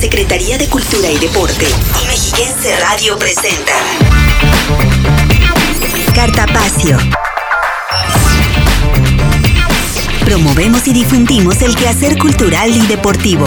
Secretaría de Cultura y Deporte y Mexiquense Radio presenta Cartapacio. Promovemos y difundimos el quehacer cultural y deportivo.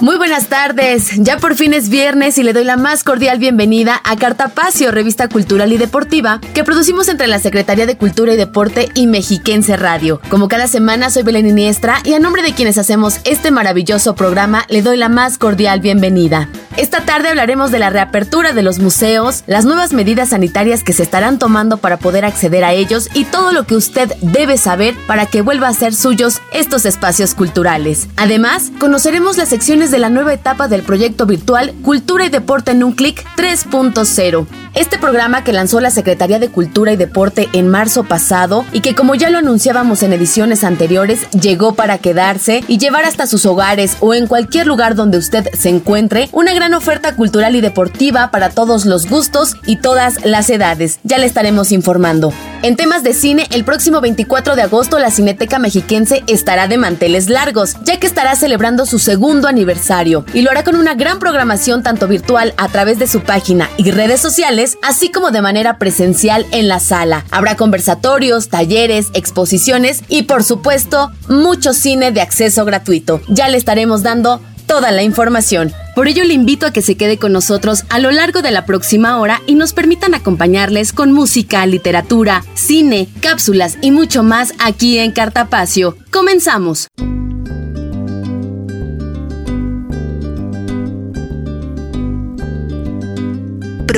Muy buenas tardes, ya por fin es viernes y le doy la más cordial bienvenida a Cartapacio, revista cultural y deportiva que producimos entre la Secretaría de Cultura y Deporte y Mexiquense Radio. Como cada semana soy Belén Iniestra y a nombre de quienes hacemos este maravilloso programa le doy la más cordial bienvenida. Esta tarde hablaremos de la reapertura de los museos, las nuevas medidas sanitarias que se estarán tomando para poder acceder a ellos y todo lo que usted debe saber para que vuelva a ser suyos estos espacios culturales. Además, conoceremos las secciones de la nueva etapa del proyecto virtual Cultura y Deporte en un clic 3.0. Este programa que lanzó la Secretaría de Cultura y Deporte en marzo pasado y que como ya lo anunciábamos en ediciones anteriores, llegó para quedarse y llevar hasta sus hogares o en cualquier lugar donde usted se encuentre una gran oferta cultural y deportiva para todos los gustos y todas las edades. Ya le estaremos informando. En temas de cine, el próximo 24 de agosto la Cineteca Mexiquense estará de manteles largos, ya que estará celebrando su segundo aniversario y lo hará con una gran programación tanto virtual a través de su página y redes sociales, así como de manera presencial en la sala. Habrá conversatorios, talleres, exposiciones y por supuesto mucho cine de acceso gratuito. Ya le estaremos dando toda la información. Por ello le invito a que se quede con nosotros a lo largo de la próxima hora y nos permitan acompañarles con música, literatura, cine, cápsulas y mucho más aquí en Cartapacio. Comenzamos.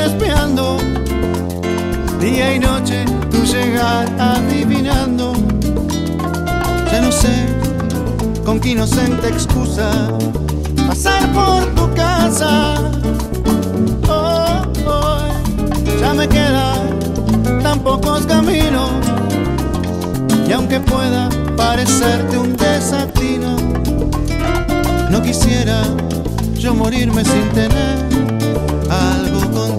Espiando día y noche tu llegar adivinando. Ya no sé con qué inocente excusa pasar por tu casa. Oh, oh, ya me quedan tan pocos caminos y aunque pueda parecerte un desatino, no quisiera yo morirme sin tener algo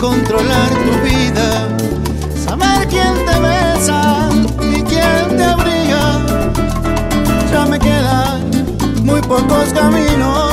Controlar tu vida, saber quién te besa y quién te abriga. Ya me quedan muy pocos caminos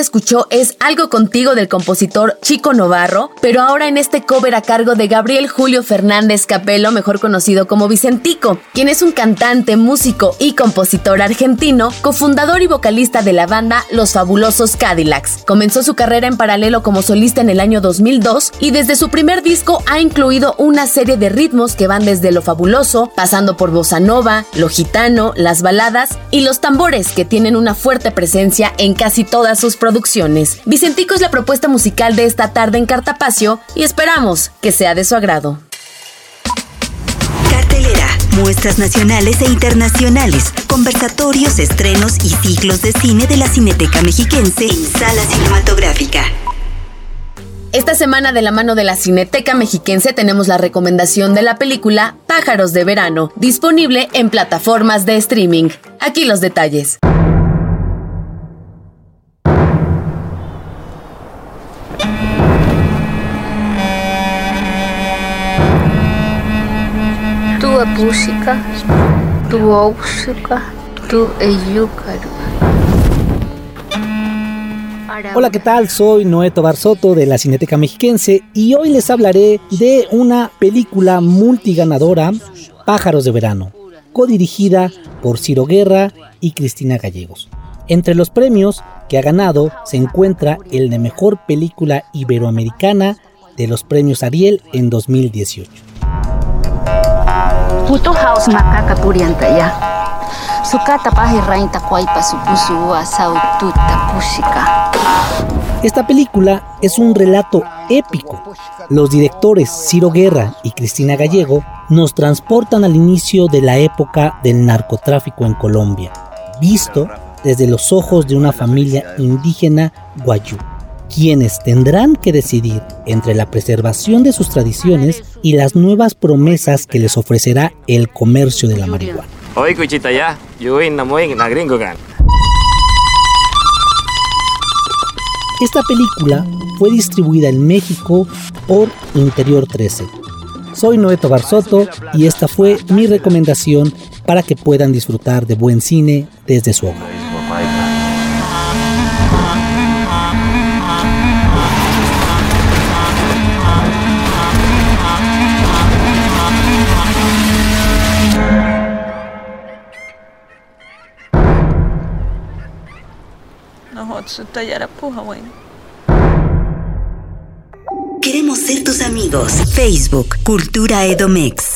escuchó es Algo contigo del compositor Chico Novarro, pero ahora en este cover a cargo de Gabriel Julio Fernández Capello, mejor conocido como Vicentico, quien es un cantante, músico y compositor argentino, cofundador y vocalista de la banda Los Fabulosos Cadillacs. Comenzó su carrera en paralelo como solista en el año 2002 y desde su primer disco ha incluido una serie de ritmos que van desde lo fabuloso, pasando por bossa nova, lo gitano, las baladas y los tambores que tienen una fuerte presencia en casi todas sus producciones. Vicentico es la propuesta musical de esta tarde en Cartapacio y esperamos que sea de su agrado. Cartelera, muestras nacionales e internacionales, conversatorios, estrenos y ciclos de cine de la Cineteca Mexiquense en sala cinematográfica. Esta semana de la mano de la Cineteca Mexiquense tenemos la recomendación de la película Pájaros de Verano, disponible en plataformas de streaming. Aquí los detalles. Tu música, tu música, tu Hola, ¿qué tal? Soy Noé Tobar Soto de la Cineteca Mexiquense y hoy les hablaré de una película multiganadora, Pájaros de Verano, codirigida por Ciro Guerra y Cristina Gallegos. Entre los premios que ha ganado se encuentra el de Mejor Película Iberoamericana de los premios Ariel en 2018. Esta película es un relato épico. Los directores Ciro Guerra y Cristina Gallego nos transportan al inicio de la época del narcotráfico en Colombia, visto desde los ojos de una familia indígena guayú, quienes tendrán que decidir entre la preservación de sus tradiciones y las nuevas promesas que les ofrecerá el comercio de la marihuana. Esta película fue distribuida en México por Interior 13. Soy Noeto Barzoto y esta fue mi recomendación para que puedan disfrutar de buen cine desde su hogar. Queremos ser tus amigos. Facebook, Cultura Edomex.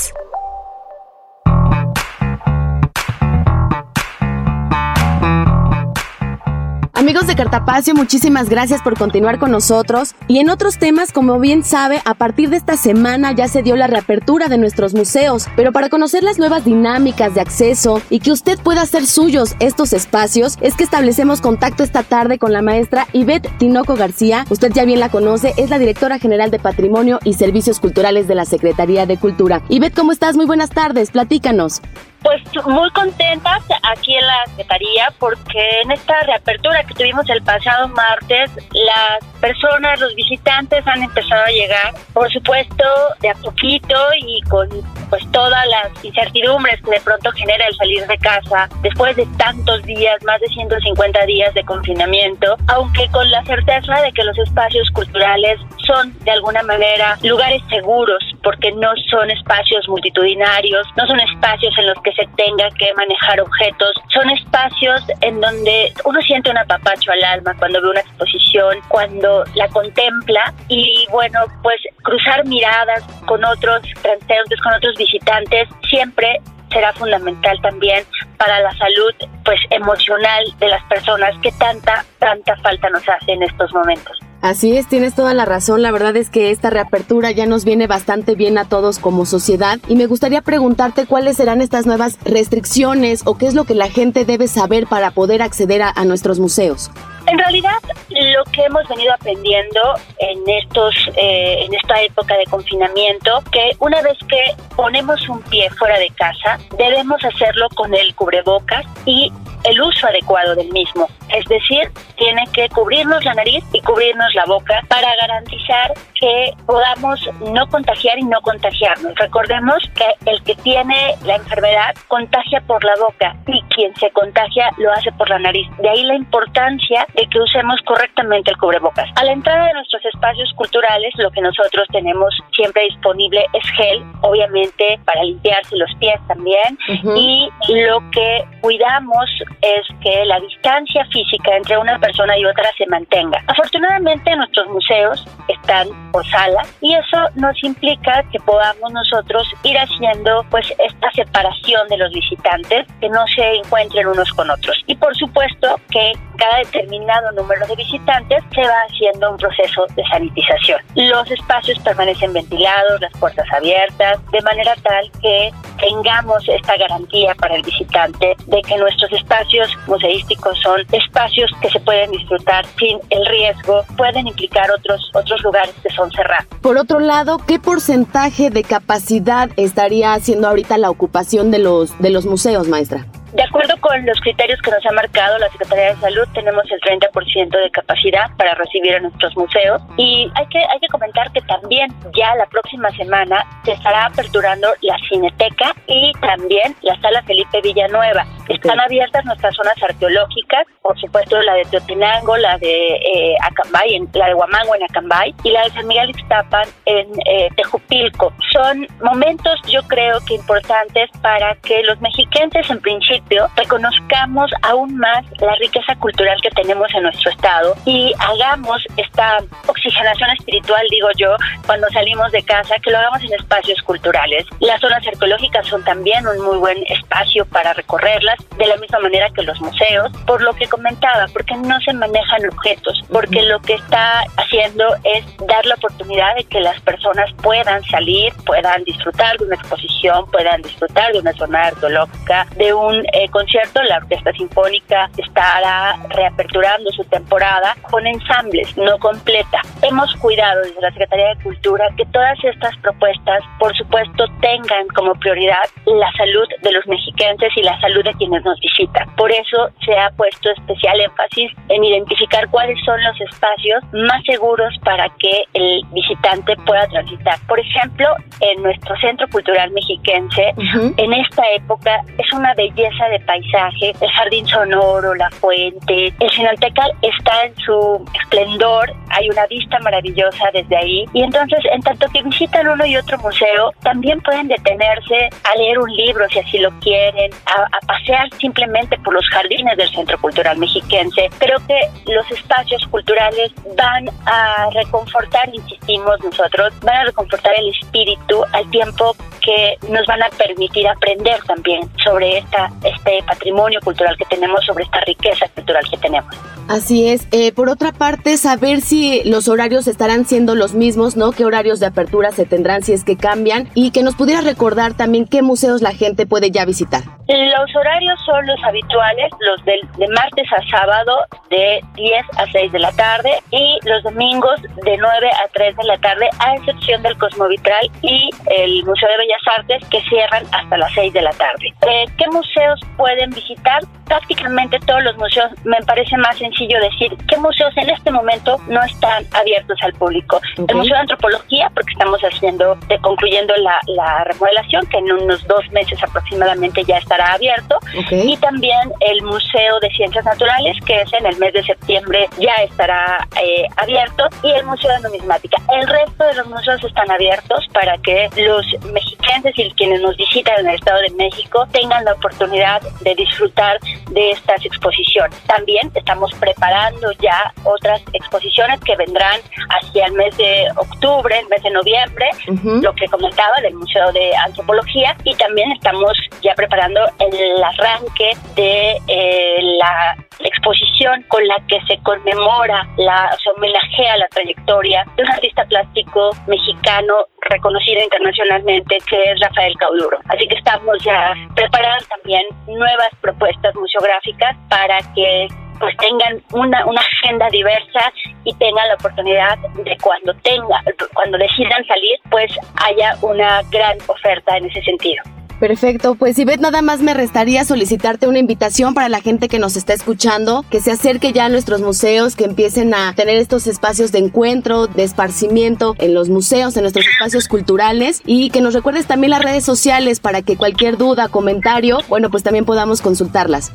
De Cartapacio, muchísimas gracias por continuar con nosotros. Y en otros temas, como bien sabe, a partir de esta semana ya se dio la reapertura de nuestros museos. Pero para conocer las nuevas dinámicas de acceso y que usted pueda hacer suyos estos espacios, es que establecemos contacto esta tarde con la maestra Ivette Tinoco García. Usted ya bien la conoce, es la directora general de Patrimonio y Servicios Culturales de la Secretaría de Cultura. Ivette, ¿cómo estás? Muy buenas tardes, platícanos. Pues muy contentas aquí en la Secretaría porque en esta reapertura que tuvimos el pasado martes, las personas, los visitantes han empezado a llegar, por supuesto, de a poquito y con pues todas las incertidumbres que de pronto genera el salir de casa después de tantos días, más de 150 días de confinamiento, aunque con la certeza de que los espacios culturales son de alguna manera lugares seguros porque no son espacios multitudinarios, no son espacios en los que se tenga que manejar objetos, son espacios en donde uno siente un apapacho al alma cuando ve una exposición, cuando la contempla y bueno, pues cruzar miradas con otros transeúntes, con otros visitantes, siempre será fundamental también para la salud pues emocional de las personas que tanta tanta falta nos hace en estos momentos. Así es, tienes toda la razón. La verdad es que esta reapertura ya nos viene bastante bien a todos como sociedad y me gustaría preguntarte cuáles serán estas nuevas restricciones o qué es lo que la gente debe saber para poder acceder a, nuestros museos. En realidad, lo que hemos venido aprendiendo en estos, eh, en esta época de confinamiento, que una vez que ponemos un pie fuera de casa, debemos hacerlo con el cubrebocas y el uso adecuado del mismo. Es decir, tiene que cubrirnos la nariz y cubrirnos la boca para garantizar que podamos no contagiar y no contagiarnos. Recordemos que el que tiene la enfermedad contagia por la boca y quien se contagia lo hace por la nariz. De ahí la importancia de que usemos correctamente el cubrebocas. A la entrada de nuestros espacios culturales, lo que nosotros tenemos siempre disponible es gel, obviamente para limpiarse los pies también, y lo que cuidamos es que la distancia física entre una persona y otra se mantenga. Afortunadamente nuestros museos están por sala y eso nos implica que podamos nosotros ir haciendo pues esta separación de los visitantes que no se encuentren unos con otros. Y por supuesto que cada determinado número de visitantes se va haciendo un proceso de sanitización. Los espacios permanecen ventilados, las puertas abiertas, de manera tal que tengamos esta garantía para el visitante de que nuestros espacios museísticos son espacios que se pueden disfrutar sin el riesgo, pueden implicar otros, otros lugares que son cerrados. Por otro lado, ¿qué porcentaje de capacidad estaría haciendo ahorita la ocupación de los, de los museos, maestra? De acuerdo con los criterios que nos ha marcado la Secretaría de Salud, tenemos el 30% de capacidad para recibir a nuestros museos y hay que, hay que comentar que también ya la próxima semana se estará aperturando la Cineteca y también la Sala Felipe Villanueva. Están abiertas nuestras zonas arqueológicas, por supuesto la de Teotenango, la de eh, Acambay, en, la de Huamango en Acambay y la de San Miguel Ixtapan en eh, Tejupilco. Son momentos yo creo que importantes para que los mexiquenses en principio reconozcamos aún más la riqueza cultural que tenemos en nuestro estado y hagamos esta oxigenación espiritual, digo yo, cuando salimos de casa, que lo hagamos en espacios culturales. Las zonas arqueológicas son también un muy buen espacio para recorrerlas, de la misma manera que los museos, por lo que comentaba, porque no se manejan objetos, porque lo que está haciendo es dar la oportunidad de que las personas puedan salir, puedan disfrutar de una exposición, puedan disfrutar de una zona arqueológica, de un eh, concierto, la Orquesta Sinfónica estará reaperturando su temporada con ensambles, no completa. Hemos cuidado desde la Secretaría de Cultura que todas estas propuestas, por supuesto, tengan como prioridad la salud de los mexiquenses y la salud de quienes nos visitan. Por eso se ha puesto especial énfasis en identificar cuáles son los espacios más seguros para que el visitante pueda transitar. Por ejemplo, en nuestro Centro Cultural Mexiquense, en esta época es una belleza de paisaje, el jardín sonoro, la fuente. El Sinaltecal está en su esplendor, hay una vista maravillosa desde ahí. Y entonces, en tanto que visitan uno y otro museo, también pueden detenerse a leer un libro si así lo quieren, a, a pasear simplemente por los jardines del Centro Cultural Mexiquense. Creo que los espacios culturales van a reconfortar, insistimos nosotros, van a reconfortar el espíritu al tiempo que nos van a permitir aprender también sobre esta este patrimonio cultural que tenemos, sobre esta riqueza cultural que tenemos. Así es. Eh, por otra parte, saber si los horarios estarán siendo los mismos, ¿no? ¿Qué horarios de apertura se tendrán si es que cambian? Y que nos pudiera recordar también qué museos la gente puede ya visitar. Los horarios son los habituales, los de, de martes a sábado de 10 a 6 de la tarde y los domingos de 9 a 3 de la tarde, a excepción del Cosmovitral y el Museo de Bellas Artes que cierran hasta las 6 de la tarde. Eh, ¿Qué museos pueden visitar? Prácticamente todos los museos, me parece más sencillo decir qué museos en este momento no están abiertos al público. El Museo de Antropología, porque estamos haciendo, de, concluyendo la, la, remodelación, que en unos dos meses aproximadamente ya estará abierto, y también el Museo de Ciencias Naturales, que es en el mes de septiembre ya estará eh, abierto, y el Museo de Numismática. El resto de los museos están abiertos para que los mexicanos y quienes nos visitan en el Estado de México tengan la oportunidad de disfrutar de estas exposiciones. También estamos preparando ya otras exposiciones que vendrán hacia el mes de octubre, el mes de noviembre, lo que comentaba del Museo de Antropología, y también estamos ya preparando el arranque de eh, la exposición con la que se conmemora, la, se homenajea la trayectoria de un artista plástico mexicano reconocido internacionalmente que es Rafael Cauduro. Así que estamos ya preparando también nuevas propuestas museográficas para que pues tengan una, una agenda diversa y tengan la oportunidad de cuando tenga, cuando decidan salir, pues haya una gran oferta en ese sentido. Perfecto, pues Ivette, nada más me restaría solicitarte una invitación para la gente que nos está escuchando, que se acerque ya a nuestros museos, que empiecen a tener estos espacios de encuentro, de esparcimiento en los museos, en nuestros espacios culturales y que nos recuerdes también las redes sociales para que cualquier duda, comentario, bueno, pues también podamos consultarlas.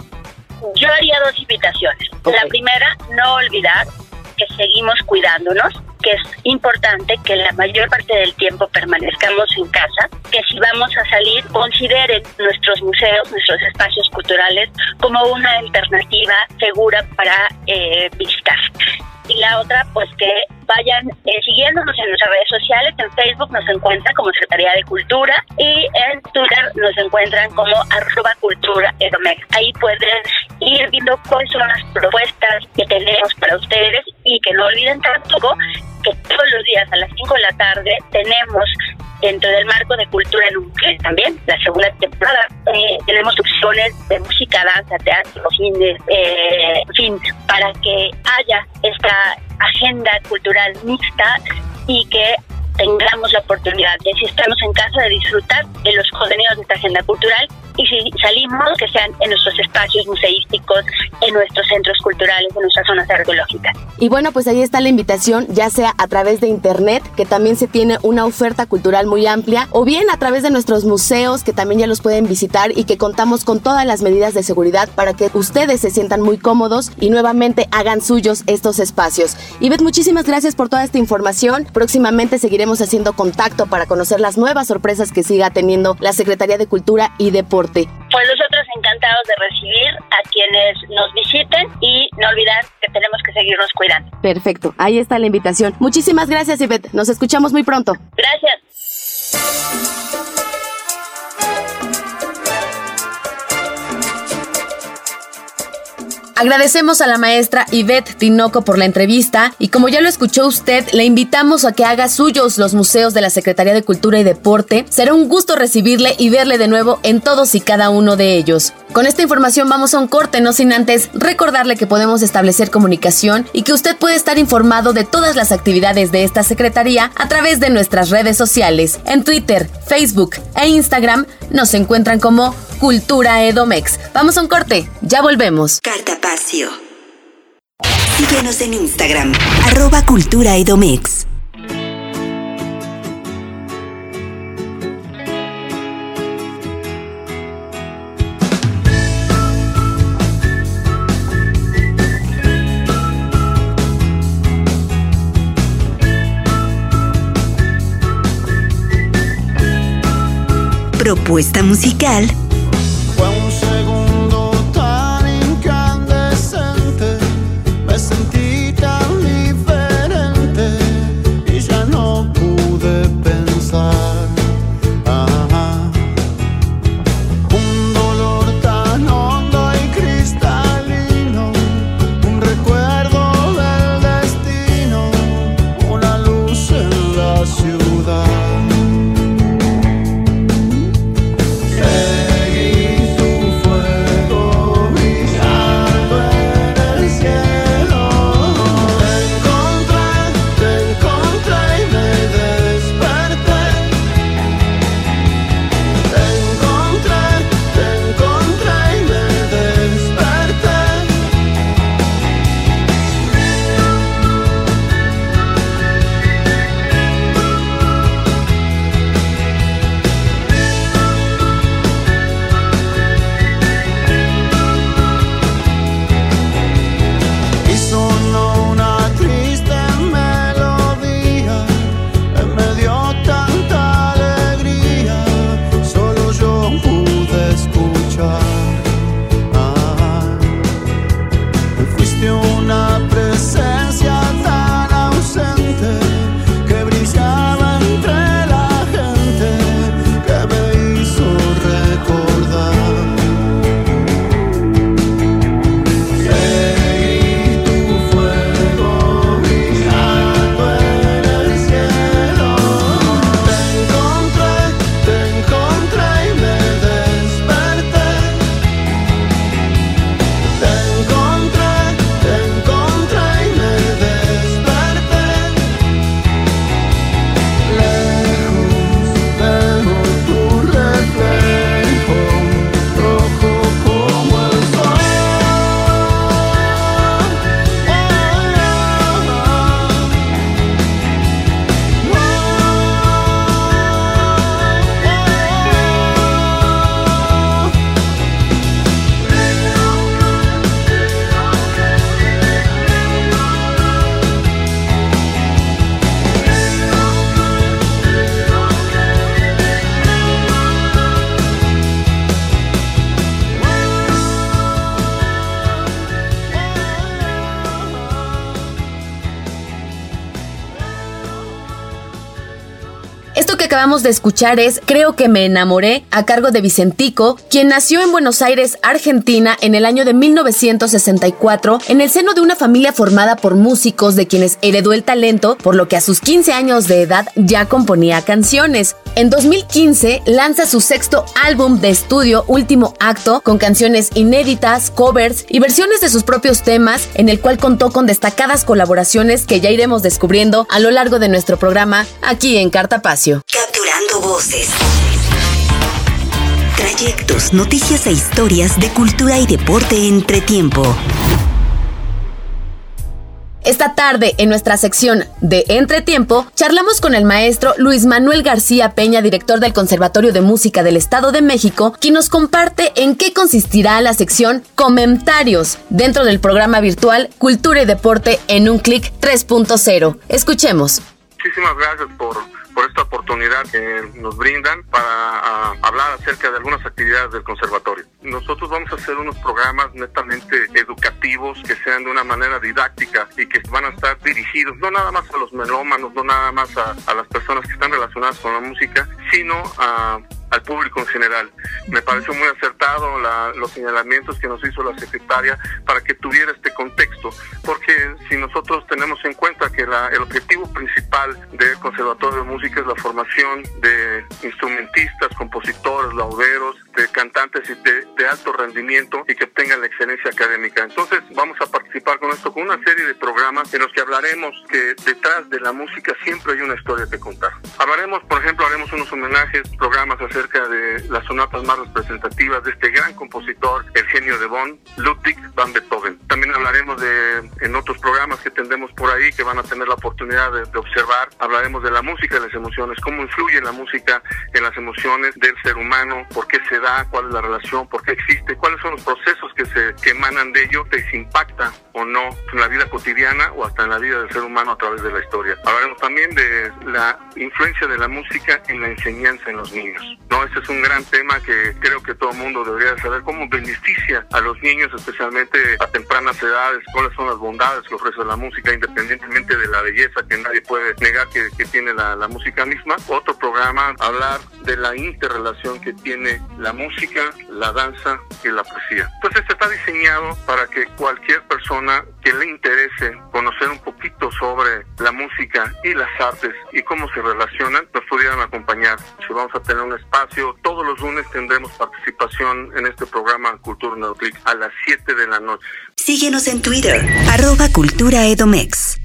Yo haría dos invitaciones. La primera, no olvidar que seguimos cuidándonos, que es importante que la mayor parte del tiempo permanezcamos en casa, que si vamos a salir consideren nuestros museos, nuestros espacios culturales como una alternativa segura para eh, visitar y la otra pues que vayan eh, siguiéndonos en nuestras redes sociales, en Facebook nos encuentran como Secretaría de Cultura y en Twitter nos encuentran como arroba cultura. Ahí pueden ir viendo cuáles son las propuestas que tenemos para ustedes y que no olviden tampoco que todos los días a las 5 de la tarde tenemos dentro del marco de cultura en un también, la segunda temporada, eh, tenemos opciones de música, danza, teatro, cine, eh, en fin, para que haya esta agenda cultural mixta y que tengamos la oportunidad de, si estamos en casa, de disfrutar de los contenidos de esta agenda cultural y si salimos, que sean en nuestros espacios museísticos, en nuestros centros culturales, en nuestras zonas arqueológicas. Y bueno, pues ahí está la invitación, ya sea a través de internet, que también se tiene una oferta cultural muy amplia, o bien a través de nuestros museos, que también ya los pueden visitar y que contamos con todas las medidas de seguridad para que ustedes se sientan muy cómodos y nuevamente hagan suyos estos espacios. Beth, muchísimas gracias por toda esta información. Próximamente seguiremos haciendo contacto para conocer las nuevas sorpresas que siga teniendo la Secretaría de Cultura y Deporte pues nosotros encantados de recibir a quienes nos visiten y no olvidar que tenemos que seguirnos cuidando. Perfecto, ahí está la invitación. Muchísimas gracias, Ivette. Nos escuchamos muy pronto. Gracias. Agradecemos a la maestra Yvette Tinoco por la entrevista y como ya lo escuchó usted, le invitamos a que haga suyos los museos de la Secretaría de Cultura y Deporte. Será un gusto recibirle y verle de nuevo en todos y cada uno de ellos. Con esta información vamos a un corte, no sin antes recordarle que podemos establecer comunicación y que usted puede estar informado de todas las actividades de esta Secretaría a través de nuestras redes sociales. En Twitter, Facebook e Instagram nos encuentran como Cultura Edomex. Vamos a un corte, ya volvemos. Cartapacio. Síguenos en Instagram, arroba Cultura Edomex. Propuesta musical de escuchar es Creo que me enamoré, a cargo de Vicentico, quien nació en Buenos Aires, Argentina, en el año de 1964, en el seno de una familia formada por músicos de quienes heredó el talento, por lo que a sus 15 años de edad ya componía canciones. En 2015 lanza su sexto álbum de estudio, Último Acto, con canciones inéditas, covers y versiones de sus propios temas, en el cual contó con destacadas colaboraciones que ya iremos descubriendo a lo largo de nuestro programa aquí en Cartapacio. Voces. Trayectos, noticias e historias de cultura y deporte entre tiempo. Esta tarde, en nuestra sección de Entretiempo, charlamos con el maestro Luis Manuel García Peña, director del Conservatorio de Música del Estado de México, quien nos comparte en qué consistirá la sección Comentarios dentro del programa virtual Cultura y Deporte en un clic 3.0. Escuchemos. Muchísimas gracias por por esta oportunidad que nos brindan para ah, hablar acerca de algunas actividades del conservatorio. Nosotros vamos a hacer unos programas netamente educativos que sean de una manera didáctica y que van a estar dirigidos no nada más a los melómanos, no nada más a, a las personas que están relacionadas con la música, sino a al público en general. Me pareció muy acertado los señalamientos que nos hizo la secretaria para que tuviera este contexto, porque si nosotros tenemos en cuenta que el objetivo principal del Conservatorio de Música es la formación de instrumentistas, compositores, lauderos, de cantantes de, de alto rendimiento y que obtengan la excelencia académica. Entonces vamos a participar con esto, con una serie de programas en los que hablaremos que detrás de la música siempre hay una historia que contar. Hablaremos, por ejemplo, haremos unos homenajes, programas acerca de las sonatas más representativas de este gran compositor, el genio de Bonn, Ludwig van Beethoven. También hablaremos de, en otros programas que tendremos por ahí, que van a tener la oportunidad de, de observar, hablaremos de la música y las emociones, cómo influye la música en las emociones del ser humano, por qué se da, cuál es la relación, por qué existe, cuáles son los procesos que se que emanan de ello, que se impacta o no en la vida cotidiana o hasta en la vida del ser humano a través de la historia. Hablaremos también de la influencia de la música en la enseñanza en los niños. No, ese es un gran tema que creo que todo el mundo debería saber cómo beneficia a los niños, especialmente a tempranas edades, cuáles son las bondades que ofrece la música, independientemente de la belleza que nadie puede negar que, que tiene la, la música misma. Otro programa, hablar de la interrelación que tiene la música, la danza y la poesía. Entonces este está diseñado para que cualquier persona que le interese conocer un poquito sobre la música y las artes y cómo se relacionan, nos pudieran acompañar. Si vamos a tener un espacio, todos los lunes tendremos participación en este programa Cultura Neoclick a las 7 de la noche. Síguenos en Twitter, arroba Cultura Edomex.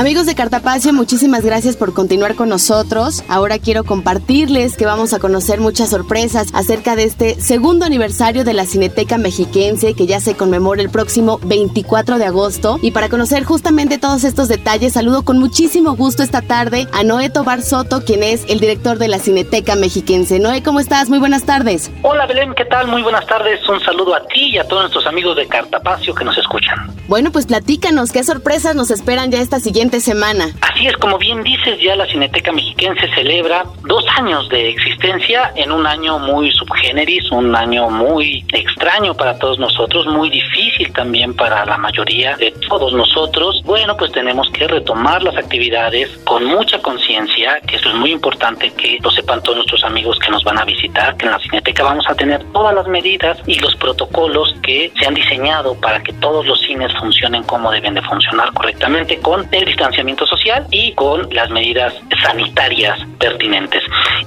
Amigos de Cartapacio, muchísimas gracias por continuar con nosotros. Ahora quiero compartirles que vamos a conocer muchas sorpresas acerca de este segundo aniversario de la Cineteca Mexiquense que ya se conmemora el próximo 24 de agosto. Y para conocer justamente todos estos detalles, saludo con muchísimo gusto esta tarde a Noé Tobar Soto, quien es el director de la Cineteca Mexiquense. Noé, ¿cómo estás? Muy buenas tardes. Hola Belén, ¿qué tal? Muy buenas tardes. Un saludo a ti y a todos nuestros amigos de Cartapacio que nos escuchan. Bueno, pues platícanos, ¿qué sorpresas nos esperan ya esta siguiente semana. Así es, como bien dices, ya la Cineteca Mexiquense celebra dos años de existencia en un año muy subgéneris, un año muy extraño para todos nosotros, muy difícil también para la mayoría de todos nosotros. Bueno, pues tenemos que retomar las actividades con mucha conciencia, que eso es muy importante que lo sepan todos nuestros amigos que nos van a visitar, que en la Cineteca vamos a tener todas las medidas y los protocolos que se han diseñado para que todos los cines funcionen como deben de funcionar correctamente con el distanciamiento social y con las medidas sanitarias pertinentes.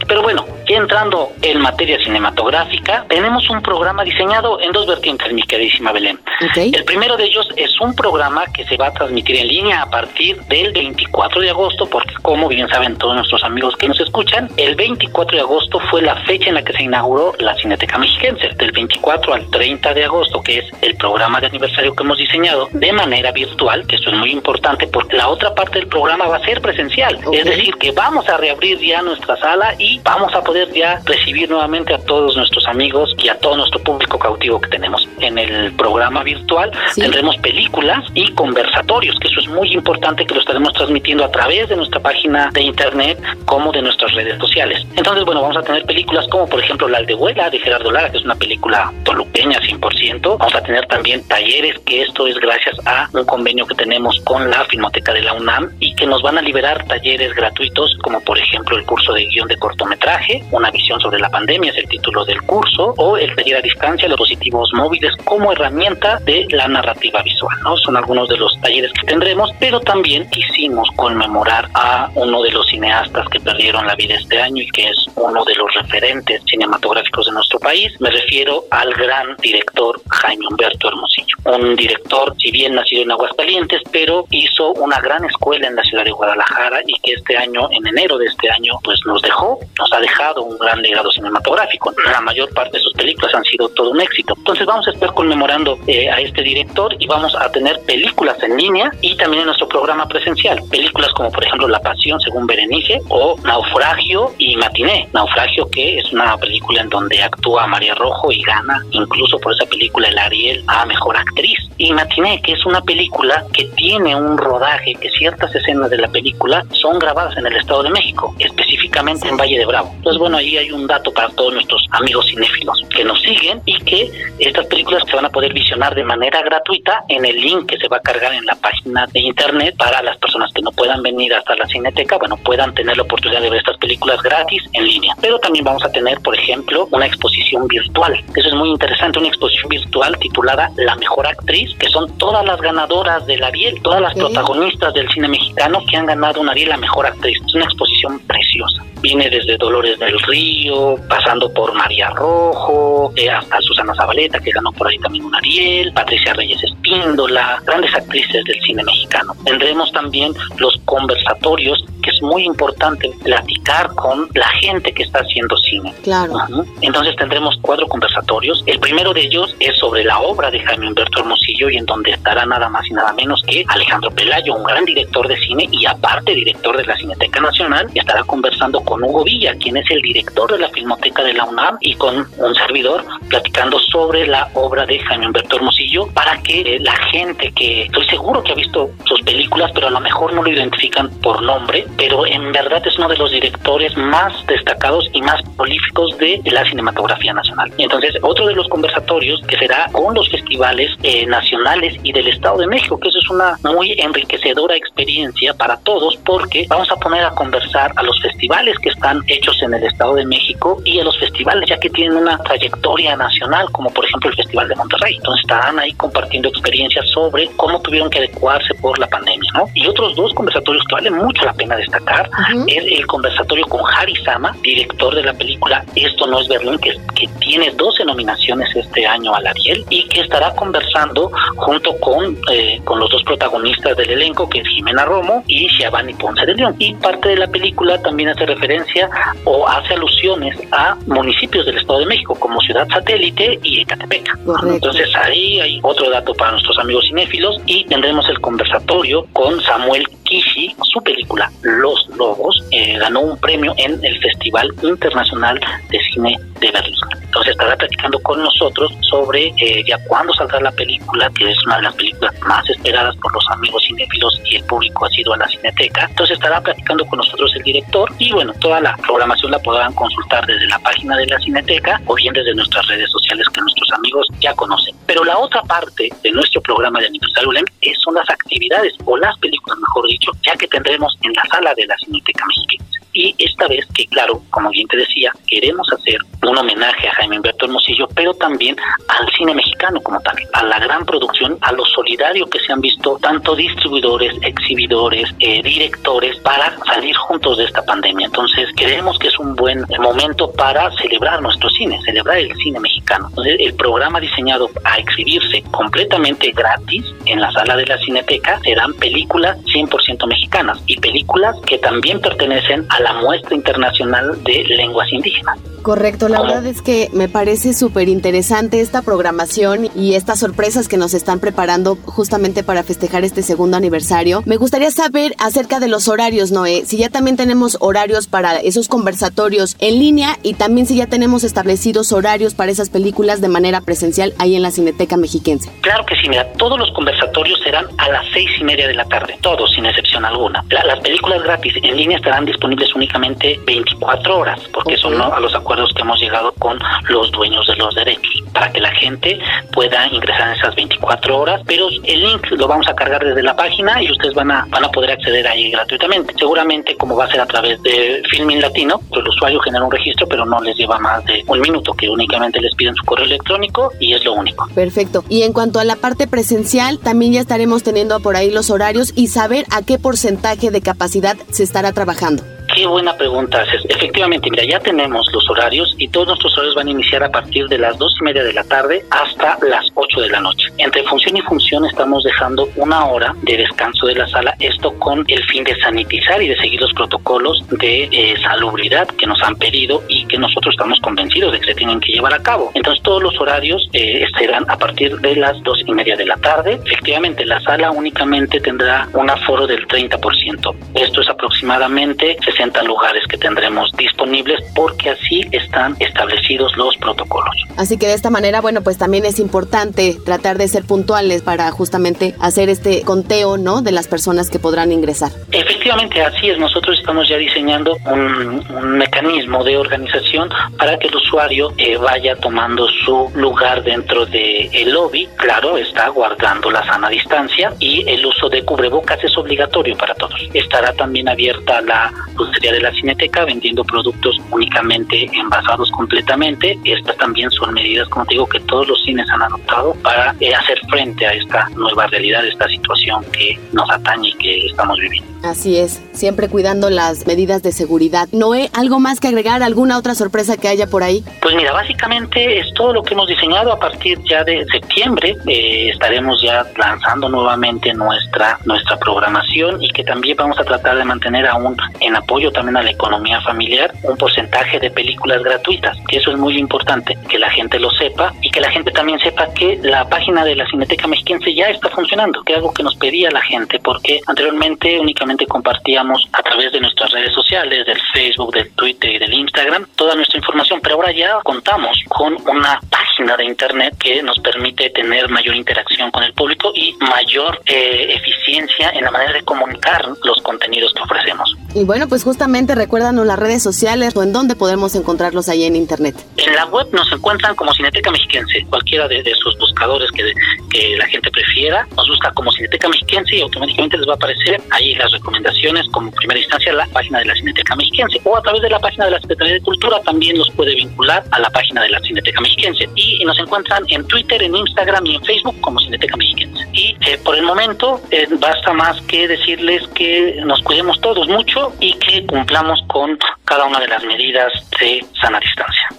Pero bueno, ya entrando en materia cinematográfica, tenemos un programa diseñado en dos vertientes, mi queridísima Belén. El primero de ellos es un programa que se va a transmitir en línea a partir del 24 de agosto, porque como bien saben todos nuestros amigos que nos escuchan, el 24 de agosto fue la fecha en la que se inauguró la Cineteca Mexiquense, del 24 al 30 de agosto, que es el programa de aniversario que hemos diseñado de manera virtual, que esto es muy importante porque la otra parte del programa va a ser presencial. Es decir, que vamos a reabrir ya nuestra sala y vamos a poder ya recibir nuevamente a todos nuestros amigos y a todo nuestro público cautivo que tenemos. En el programa virtual tendremos películas y conversatorios, que eso es muy importante que lo estaremos transmitiendo a través de nuestra página de internet como de nuestras redes sociales. Entonces, bueno, vamos a tener películas como por ejemplo La Aldehuela de Gerardo Lara, que es una película toluqueña 100%. Vamos a tener también talleres, que esto es gracias a un convenio que tenemos con la Filmoteca de la UNAM y que nos van a liberar talleres gratuitos, como por ejemplo el curso de guion de cortometraje, una visión sobre la pandemia es el título del curso, o el taller a distancia, los dispositivos móviles como herramienta de la narrativa visual. ¿no? Son algunos de los talleres que tendremos, pero también quisimos conmemorar a uno de los cineastas que perdieron la vida este año y que es uno de los referentes cinematográficos de nuestro país. Me refiero al gran director Jaime Humberto Hermosillo, un director, si bien nacido en Aguascalientes, pero hizo una gran escuela en la ciudad de Guadalajara y que este año, en enero de este año, pues nos dejó, nos ha dejado un gran legado cinematográfico. La mayor parte de sus películas han sido todo un éxito. Entonces vamos a estar conmemorando eh, a este director y vamos a tener películas en línea y también en nuestro programa presencial. Películas como por ejemplo La Pasión según Berenice o Naufragio y Matiné. Naufragio que es una película en donde actúa María Rojo y gana incluso por esa película el Ariel a Mejor Actriz. Y Matiné que es una película que tiene un rodaje que ciertas escenas de la película son grabadas en el Estado de México, específicamente en Valle de Bravo. Entonces bueno, ahí hay un dato para todos nuestros amigos cinéfilos que nos siguen y que estas películas se van a poder visionar de manera gratuita en el link que se va a cargar en la página de internet para las personas que no puedan venir hasta la cineteca, bueno, puedan tener la oportunidad de ver estas películas gratis en línea. Pero también vamos a tener, por ejemplo, una exposición virtual. Eso es muy interesante, una exposición virtual titulada La Mejor Actriz, que son todas las ganadoras del Ariel, todas las protagonistas del cine mexicano que han ganado un Ariel la Mejor Actriz. Es una exposición preciosa. Viene desde Dolores del Río, pasando por María Rojo, eh, hasta Susana Zabaleta, que ganó por ahí también un Ariel, Patricia Reyes Espíndola, grandes actrices del cine mexicano. Tendremos también los conversatorios que es muy importante platicar con la gente que está haciendo cine. Claro. Entonces tendremos cuatro conversatorios. El primero de ellos es sobre la obra de Jaime Humberto Hermosillo y en donde estará nada más y nada menos que Alejandro Pelayo, un gran director de cine y aparte director de la Cineteca Nacional, y estará conversando con Hugo Villa, quien es el director de la Filmoteca de la UNAM y con un servidor platicando sobre la obra de Jaime Humberto Hermosillo para que la gente que estoy seguro que ha visto sus películas, pero a lo mejor no lo identifican por nombre, pero en verdad es uno de los directores más destacados y más prolíficos de la cinematografía nacional. Y entonces, otro de los conversatorios que será con los festivales eh, nacionales y del Estado de México, que eso es una muy enriquecedora experiencia para todos, porque vamos a poner a conversar a los festivales que están hechos en el Estado de México y a los festivales ya que tienen una trayectoria nacional, como por ejemplo el Festival de Monterrey. Entonces estarán ahí compartiendo experiencias sobre cómo tuvieron que adecuarse por la pandemia, ¿no? Y otros dos conversatorios que valen mucho la pena destacar es el conversatorio con Harry Sama, director de la película Esto no es Berlín, que, que tiene 12 nominaciones este año al Ariel y que estará conversando junto con, eh, con los dos protagonistas del elenco, que es Jimena Romo y Giovanni Ponce de León. Y parte de la película también hace referencia o hace alusiones a municipios del Estado de México, como Ciudad Satélite y Ecatepec. Entonces ahí hay otro dato para nuestros amigos cinéfilos y tendremos el conversatorio con Samuel Kishi, su película Los Lobos, eh, ganó un premio en el Festival Internacional de Cine de Berlín. Entonces estará platicando con nosotros sobre eh, ya cuándo saldrá la película, que es una de las películas más esperadas por los amigos cinéfilos y el público ha sido a la Cineteca. Entonces estará platicando con nosotros el director y bueno, toda la programación la podrán consultar desde la página de la Cineteca o bien desde nuestras redes sociales que nuestros amigos ya conocen. Pero la otra parte de nuestro programa de aniversario LEM son las actividades o las películas, mejor dicho, ya que tendremos en la sala de la Cineteca Mexicana. Y esta vez, que claro, como bien te decía, queremos hacer un homenaje a Jaime Humberto Hermosillo, pero también al cine mexicano como tal, a la gran producción, a lo solidario que se han visto tanto distribuidores, exhibidores, eh, directores, para salir juntos de esta pandemia. Entonces, creemos que es un buen momento para celebrar nuestro cine, celebrar el cine mexicano. Entonces, el programa diseñado a exhibirse completamente gratis en la sala de la Cineteca serán películas 100% mexicanas y películas que también pertenecen a la muestra internacional de lenguas indígenas. Correcto, la verdad es que me parece súper interesante esta programación y estas sorpresas que nos están preparando justamente para festejar este segundo aniversario. Me gustaría saber acerca de los horarios, Noé, si ya también tenemos horarios para esos conversatorios en línea y también si ya tenemos establecidos horarios para esas películas de manera presencial ahí en la Cineteca Mexiquense. Claro que sí, mira, todos los conversatorios serán a las seis y media de la tarde, todos sin excepción alguna. las películas gratis en línea estarán disponibles únicamente 24 horas, porque son a los acuerdos que hemos llegado con los dueños de los derechos, para que la gente pueda ingresar en esas 24 horas, pero el link lo vamos a cargar desde la página y ustedes van a, van a poder acceder ahí gratuitamente. Seguramente como va a ser a través de Filmin Latino, pues el usuario genera un registro, pero no les lleva más de un minuto, que únicamente les piden su correo electrónico y es lo único. Perfecto. Y en cuanto a la parte presencial, también ya estaremos teniendo por ahí los horarios y saber a qué porcentaje de capacidad se estará trabajando. Qué buena pregunta haces. Efectivamente, mira, ya tenemos los horarios y todos nuestros horarios van a iniciar a partir de las dos y media de la tarde hasta las 8 de la noche. Entre función y función estamos dejando una hora de descanso de la sala, esto con el fin de sanitizar y de seguir los protocolos de eh, salubridad que nos han pedido y que nosotros estamos convencidos de que se tienen que llevar a cabo. Entonces todos los horarios eh, serán a partir de las dos y media de la tarde. Efectivamente, la sala únicamente tendrá un aforo del 30%. Esto es aproximadamente 60 lugares que tendremos disponibles porque así están establecidos los protocolos. Así que de esta manera, bueno, pues también es importante tratar de ser puntuales para justamente hacer este conteo, ¿no? De las personas que podrán ingresar. Efectivamente, así es. Nosotros estamos ya diseñando un, mecanismo de organización para que el usuario eh, vaya tomando su lugar dentro del el lobby. Claro, está guardando la sana distancia y el uso de cubrebocas es obligatorio para todos. Estará también abierta la sería de la Cineteca vendiendo productos únicamente envasados completamente. Estas también son medidas, como te digo, que todos los cines han adoptado para eh, hacer frente a esta nueva realidad, esta situación que nos atañe y que estamos viviendo. Así es, siempre cuidando las medidas de seguridad. Noé, ¿algo más que agregar? ¿Alguna otra sorpresa que haya por ahí? Pues mira, básicamente es todo lo que hemos diseñado. A partir ya de septiembre eh, estaremos ya lanzando nuevamente nuestra, nuestra programación y que también vamos a tratar de mantener aún en apoyo también a la economía familiar un porcentaje de películas gratuitas, que eso es muy importante, que la gente lo sepa y que la gente también sepa que la página de la Cineteca Mexiquense ya está funcionando, que es algo que nos pedía la gente, porque anteriormente únicamente compartíamos a través de nuestras redes sociales, del Facebook, del Twitter y del Instagram, toda nuestra información, pero ahora ya contamos con una página de Internet que nos permite tener mayor interacción con el público y mayor eh, eficiencia en la manera de comunicar los contenidos que ofrecemos. Y bueno, pues justamente recuérdanos las redes sociales o en dónde podemos encontrarlos ahí en Internet. En la web nos encuentran como Cineteca Mexiquense, cualquiera de, sus buscadores que, que la gente prefiera, nos busca como Cineteca Mexiquense y automáticamente les va a aparecer ahí las recomendaciones como primera instancia la página de la Cineteca Mexiquense o a través de la página de la Secretaría de Cultura también los puede vincular a la página de la Cineteca Mexiquense y nos encuentran en Twitter, en Instagram y en Facebook como Cineteca Mexiquense. Y eh, por el momento eh, basta más que decirles que nos cuidemos todos mucho y que cumplamos con cada una de las medidas de sana distancia.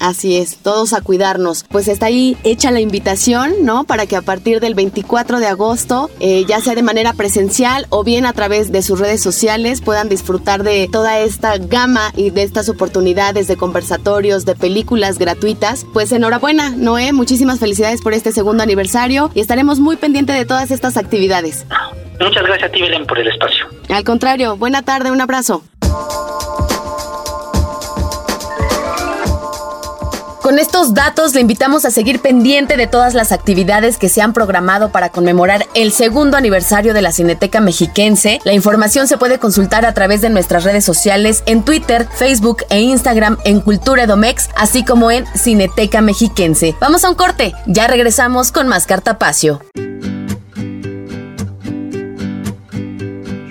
Así es, todos a cuidarnos. Pues está ahí hecha la invitación, ¿no? Para que a partir del 24 de agosto, eh, ya sea de manera presencial o bien a través de sus redes sociales, puedan disfrutar de toda esta gama y de estas oportunidades de conversatorios, de películas gratuitas. Pues enhorabuena, Noé, muchísimas felicidades por este segundo aniversario y estaremos muy pendientes de todas estas actividades. Muchas gracias a ti, Belén, por el espacio. Al contrario, buena tarde, un abrazo. Con estos datos le invitamos a seguir pendiente de todas las actividades que se han programado para conmemorar el segundo aniversario de la Cineteca Mexiquense. La información se puede consultar a través de nuestras redes sociales en Twitter, Facebook e Instagram en Cultura Edomex, así como en Cineteca Mexiquense. Vamos a un corte, ya regresamos con más Cartapacio.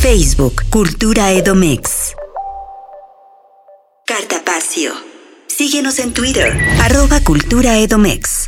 Facebook, Cultura Edomex. Cartapacio. Síguenos en Twitter, arroba Cultura Edomex.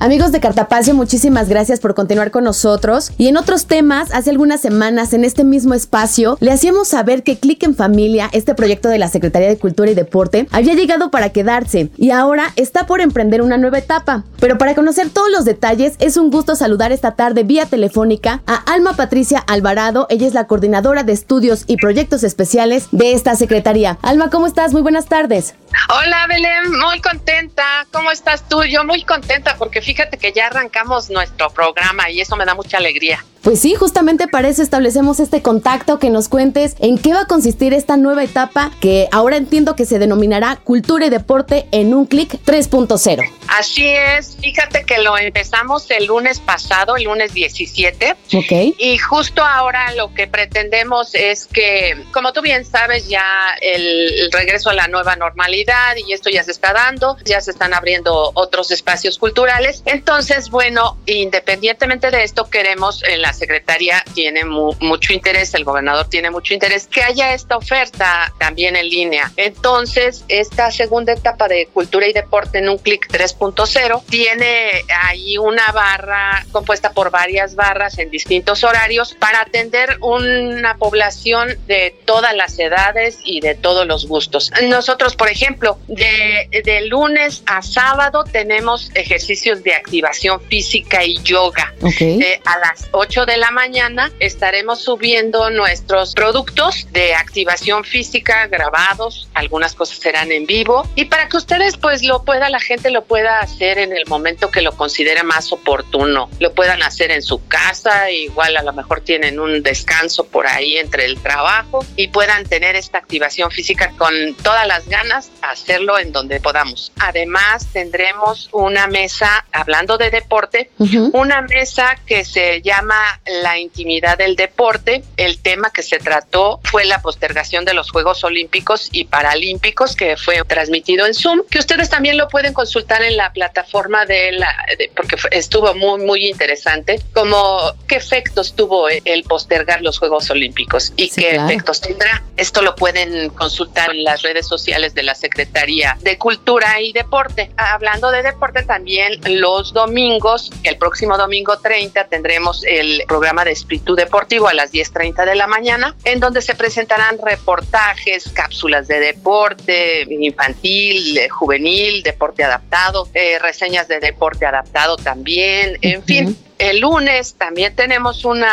Amigos de Cartapacio, muchísimas gracias por continuar con nosotros. Y en otros temas, hace algunas semanas en este mismo espacio, le hacíamos saber que Click en Familia, este proyecto de la Secretaría de Cultura y Deporte, había llegado para quedarse y ahora está por emprender una nueva etapa. Pero para conocer todos los detalles, es un gusto saludar esta tarde vía telefónica a Alma Patricia Alvarado. Ella es la coordinadora de estudios y proyectos especiales de esta secretaría. Alma, ¿cómo estás? Muy buenas tardes. Hola, Belén, muy contenta. ¿Cómo estás tú? Yo muy contenta porque fíjate que ya arrancamos nuestro programa y eso me da mucha alegría. Pues sí, justamente para eso establecemos este contacto, que nos cuentes en qué va a consistir esta nueva etapa que ahora entiendo que se denominará Cultura y Deporte en un clic 3.0. Así es, fíjate que lo empezamos el lunes pasado, el lunes 17. Ok. Y justo ahora lo que pretendemos es que, como tú bien sabes, ya el, regreso a la nueva normalidad y esto ya se está dando, ya se están abriendo otros espacios culturales. Entonces, bueno, independientemente de esto, queremos en la secretaria tiene mucho interés, el gobernador tiene mucho interés que haya esta oferta también en línea. Entonces, esta segunda etapa de cultura y deporte en un clic 3.0 tiene ahí una barra compuesta por varias barras en distintos horarios para atender una población de todas las edades y de todos los gustos. Nosotros, por ejemplo, de, de lunes a sábado tenemos ejercicios de activación física y yoga. Eh, a las 8 de la mañana estaremos subiendo nuestros productos de activación física grabados, algunas cosas serán en vivo y para que ustedes pues lo pueda, la gente lo pueda hacer en el momento que lo considere más oportuno, lo puedan hacer en su casa, igual a lo mejor tienen un descanso por ahí entre el trabajo y puedan tener esta activación física con todas las ganas, hacerlo en donde podamos. Además tendremos una mesa, hablando de deporte, una mesa que se llama la intimidad del deporte. El tema que se trató fue la postergación de los Juegos Olímpicos y Paralímpicos que fue transmitido en Zoom, que ustedes también lo pueden consultar en la plataforma de la, porque estuvo muy, muy interesante, como qué efectos tuvo el postergar los Juegos Olímpicos y qué efectos tendrá. Esto lo pueden consultar en las redes sociales de la Secretaría de Cultura y Deporte. Hablando de deporte, también los domingos, el próximo domingo 30 tendremos el programa de Espíritu Deportivo a las 10.30 de la mañana, en donde se presentarán reportajes, cápsulas de deporte infantil, juvenil, deporte adaptado, eh, reseñas de deporte adaptado también, en fin El lunes también tenemos un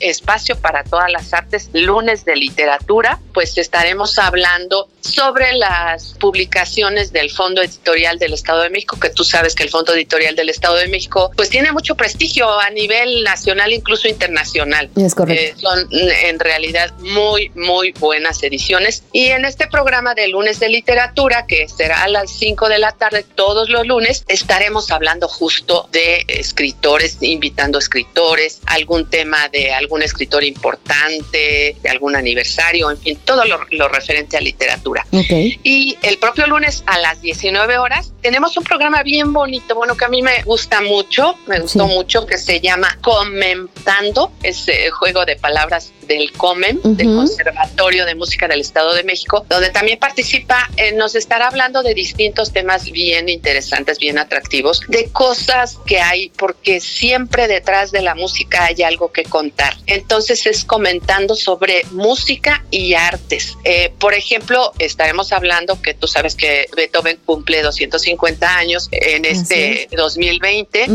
espacio para todas las artes, lunes de literatura, pues estaremos hablando sobre las publicaciones del Fondo Editorial del Estado de México, que tú sabes que el Fondo Editorial del Estado de México pues tiene mucho prestigio a nivel nacional, incluso internacional. Es correcto. Eh, son en realidad muy, muy buenas ediciones. Y en este programa de lunes de literatura, que será a las 5 de la tarde todos los lunes, estaremos hablando justo de escritores, invitando escritores, algún tema de algún escritor importante, de algún aniversario, en fin, todo lo, lo referente a literatura. Y el propio lunes a las 19 horas tenemos un programa bien bonito, bueno, que a mí me gusta mucho, me gustó mucho, que se llama Comentando, ese juego de palabras del COMEM, del Conservatorio de Música del Estado de México, donde también participa, eh, nos estará hablando de distintos temas bien interesantes, bien atractivos, de cosas que hay, porque siempre detrás de la música hay algo que contar. Entonces es comentando sobre música y artes. Eh, por ejemplo, estaremos hablando que tú sabes que Beethoven cumple 250 años en este 2020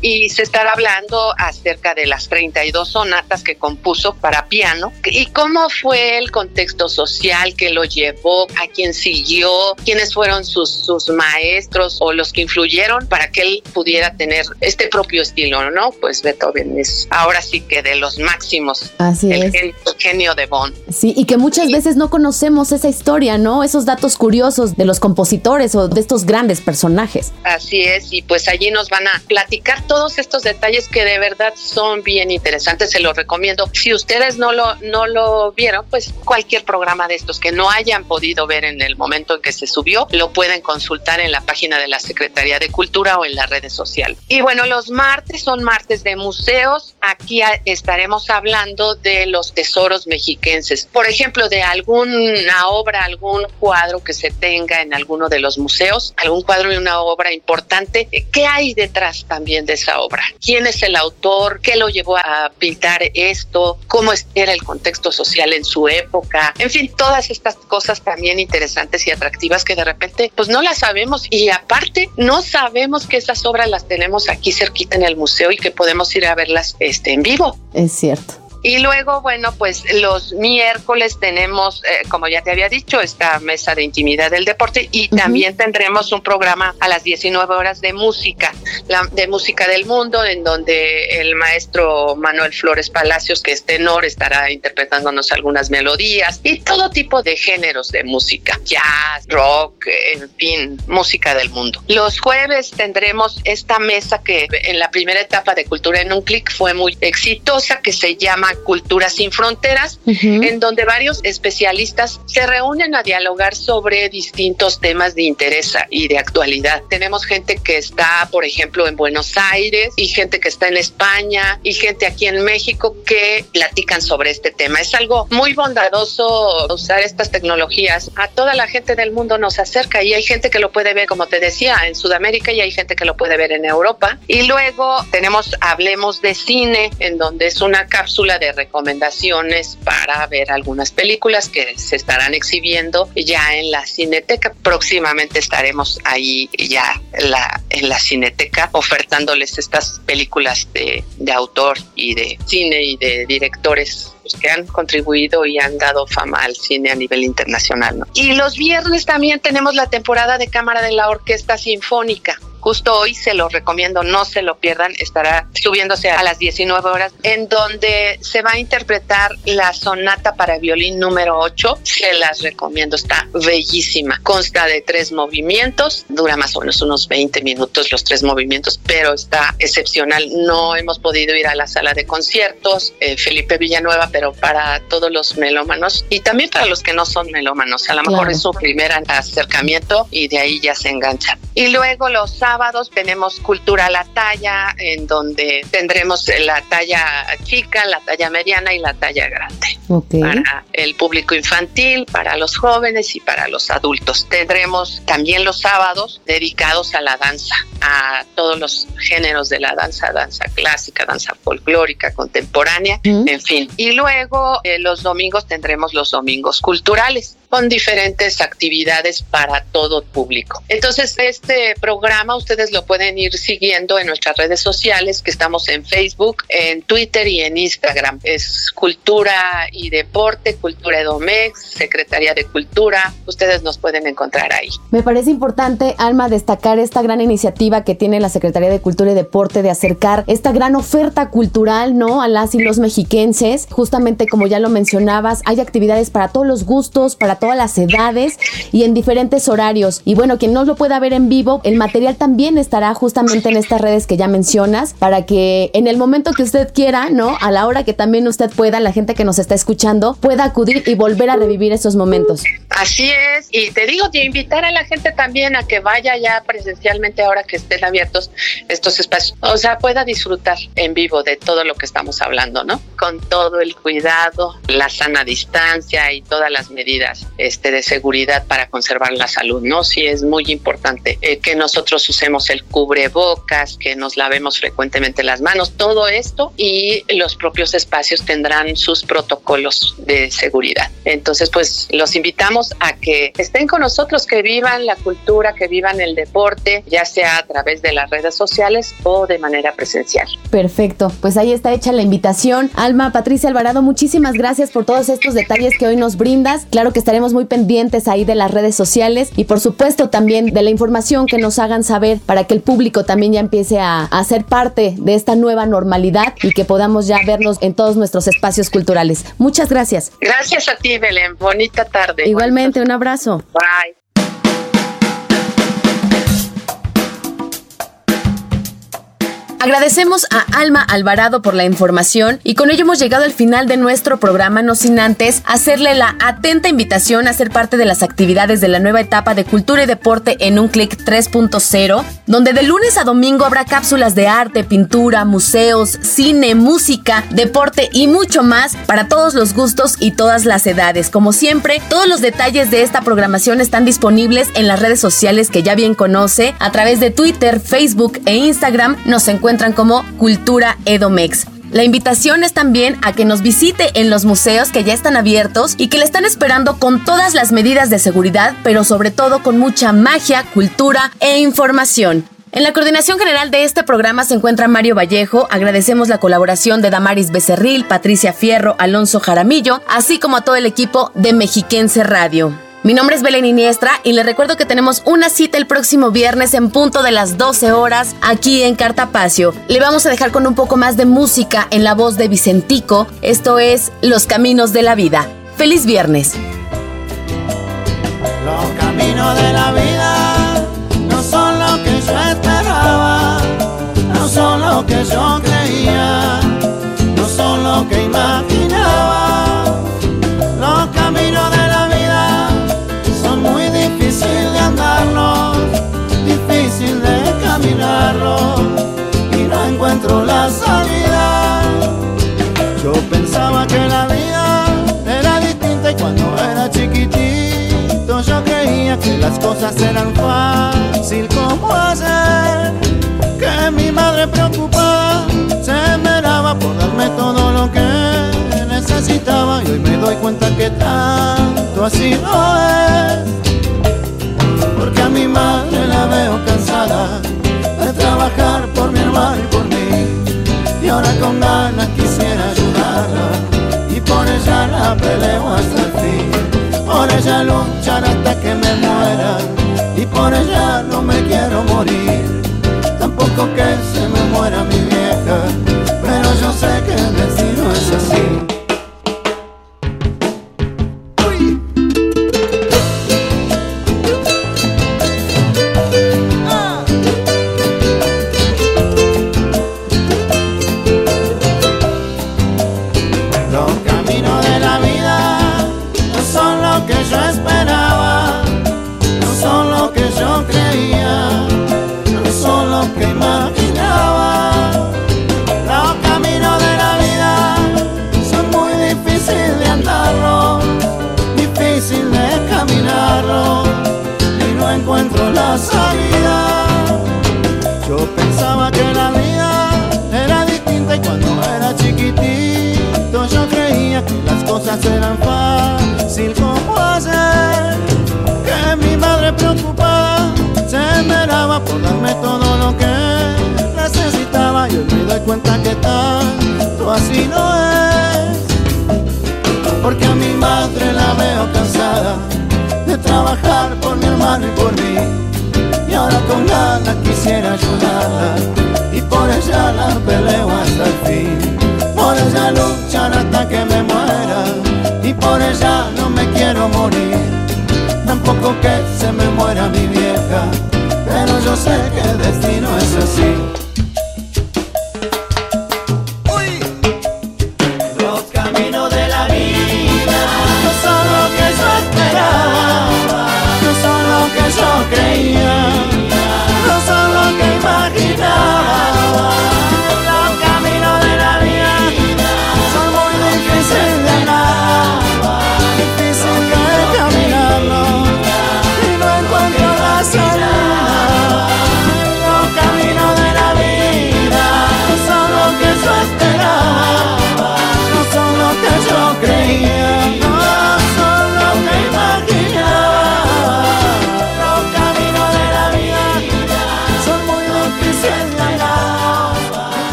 y se estará hablando acerca de las 32 sonatas que compuso para piano y cómo fue el contexto social que lo llevó, a quién siguió, quiénes fueron sus, sus maestros o los que influyeron para que él pudiera tener este propio estilo, ¿no? Pues Beethoven es ahora sí que de los máximos. Así el es. Genio, genio de Bonn. Sí, y que muchas veces no conocemos esa historia ¿no? Esos datos curiosos de los compositores o de estos grandes personajes. Así es, y pues allí nos van a platicar todos estos detalles que de verdad son bien interesantes, se los recomiendo. Si ustedes no lo, vieron, pues cualquier programa de estos que no hayan podido ver en el momento en que se subió, lo pueden consultar en la página de la Secretaría de Cultura o en las redes sociales. Y bueno, los martes son martes de museos. Aquí estaremos hablando de los tesoros mexiquenses. Por ejemplo, de alguna obra, algún cuadro que se tenga en alguno de los museos, algún cuadro y una obra importante, ¿qué hay detrás también de esa obra? ¿Quién es el autor? ¿Qué lo llevó a pintar esto? ¿Cómo era el contexto social en su época? En fin, todas estas cosas también interesantes y atractivas que de repente pues no las sabemos y aparte no sabemos que esas obras las tenemos aquí cerquita en el museo y que podemos ir a verlas este, en vivo. Es cierto. Y luego, bueno, pues los miércoles tenemos, eh, como ya te había dicho, esta mesa de intimidad del deporte y también tendremos un programa a las 19 horas de música, la, de música del mundo, en donde el maestro Manuel Flores Palacios, que es tenor, estará interpretándonos algunas melodías y todo tipo de géneros de música, jazz, rock, en fin, música del mundo. Los jueves tendremos esta mesa que en la primera etapa de Cultura en un Clic fue muy exitosa, que se llama Cultura sin Fronteras, en donde varios especialistas se reúnen a dialogar sobre distintos temas de interés y de actualidad. Tenemos gente que está, por ejemplo, en Buenos Aires y gente que está en España y gente aquí en México que platican sobre este tema. Es algo muy bondadoso usar estas tecnologías. A toda la gente del mundo nos acerca y hay gente que lo puede ver, como te decía, en Sudamérica y hay gente que lo puede ver en Europa. Y luego tenemos Hablemos de Cine, en donde es una cápsula de recomendaciones para ver algunas películas que se estarán exhibiendo ya en la Cineteca. Próximamente estaremos ahí ya la, en la Cineteca ofertándoles estas películas de, de autor y de cine y de directores pues, que han contribuido y han dado fama al cine a nivel internacional. Y los viernes también tenemos la temporada de cámara de la Orquesta Sinfónica. Justo hoy se lo recomiendo, no se lo pierdan, estará subiéndose a las 19 horas, en donde se va a interpretar la sonata para violín número 8. Se las recomiendo, está bellísima. Consta de tres movimientos, dura más o menos unos 20 minutos los tres movimientos, pero está excepcional. No hemos podido ir a la sala de conciertos, eh, Felipe Villanueva, pero para todos los melómanos y también para los que no son melómanos. A lo mejor es su primer acercamiento y de ahí ya se enganchan. Y luego los sábados tenemos Cultura a la Talla, en donde tendremos la talla chica, la talla mediana y la talla grande. Para el público infantil, para los jóvenes y para los adultos. Tendremos también los sábados dedicados a la danza, a todos los géneros de la danza, danza clásica, danza folclórica, contemporánea, en fin. Y luego eh, los domingos tendremos los domingos culturales con diferentes actividades para todo público. Entonces, este programa ustedes lo pueden ir siguiendo en nuestras redes sociales, que estamos en Facebook, en Twitter y en Instagram. Es Cultura y Deporte, Cultura Edomex, Secretaría de Cultura. Ustedes nos pueden encontrar ahí. Me parece importante, Alma, destacar esta gran iniciativa que tiene la Secretaría de Cultura y Deporte de acercar esta gran oferta cultural, ¿no? A las y los mexiquenses. Justamente como ya lo mencionabas, hay actividades para todos los gustos, para todas las edades y en diferentes horarios. Y bueno, quien no lo pueda ver en vivo, el material también estará justamente en estas redes que ya mencionas para que en el momento que usted quiera, ¿no? A la hora que también usted pueda, la gente que nos está escuchando, pueda acudir y volver a revivir esos momentos. Así es, y te digo, de invitar a la gente también a que vaya ya presencialmente ahora que estén abiertos estos espacios, o sea, pueda disfrutar en vivo de todo lo que estamos hablando, ¿no? Con todo el cuidado, la sana distancia y todas las medidas este, de seguridad para conservar la salud, ¿no? Sí es muy importante eh, que nosotros usemos el cubrebocas, que nos lavemos frecuentemente las manos, todo esto y los propios espacios tendrán sus protocolos de seguridad. Entonces, pues los invitamos a que estén con nosotros, que vivan la cultura, que vivan el deporte, ya sea a través de las redes sociales o de manera presencial. Perfecto, pues ahí está hecha la invitación. Alma, Patricia Alvarado, muchísimas gracias por todos estos detalles que hoy nos brindas. Claro que estaremos muy pendientes ahí de las redes sociales y por supuesto también de la información que nos hagan saber para que el público también ya empiece a, a ser parte de esta nueva normalidad y que podamos ya vernos en todos nuestros espacios culturales. Muchas gracias. Gracias a ti, Belén. Bonita tarde. Igualmente, un abrazo. Bye. Agradecemos a Alma Alvarado por la información y con ello hemos llegado al final de nuestro programa, no sin antes hacerle la atenta invitación a ser parte de las actividades de la nueva etapa de cultura y deporte en un clic 3.0, donde de lunes a domingo habrá cápsulas de arte, pintura, museos, cine, música, deporte y mucho más para todos los gustos y todas las edades. Como siempre, todos los detalles de esta programación están disponibles en las redes sociales que ya bien conoce, a través de Twitter, Facebook e Instagram nos encuentran como Cultura Edomex. La invitación es también a que nos visite en los museos que ya están abiertos y que le están esperando con todas las medidas de seguridad, pero sobre todo con mucha magia, cultura e información. En la coordinación general de este programa se encuentra Mario Vallejo. Agradecemos la colaboración de Damaris Becerril, Patricia Fierro, Alonso Jaramillo, así como a todo el equipo de Mexiquense Radio. Mi nombre es Belén Iniestra y les recuerdo que tenemos una cita el próximo viernes en punto de las 12 horas aquí en Cartapacio. Le vamos a dejar con un poco más de música en la voz de Vicentico. Esto es Los Caminos de la Vida. ¡Feliz viernes! Los caminos de la vida no son lo que yo esperaba, no son lo que yo cuenta que tanto así no es porque a mi madre la veo cansada de trabajar por mi hermano y por mí. Y ahora con ganas quisiera ayudarla. Y por ella la peleo hasta el fin. Por ella luchar hasta que me muera. Y por ella no me quiero morir nada de trabajar por mi hermano y por mí. Y ahora con ganas quisiera ayudarla y por ella la peleo hasta el fin. Por ella luchar hasta que me muera y por ella no me quiero morir. Tampoco que se me muera mi vieja, pero yo sé que el destino es así.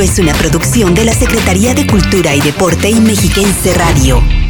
Es una producción de la Secretaría de Cultura y Deporte y Mexiquense Radio.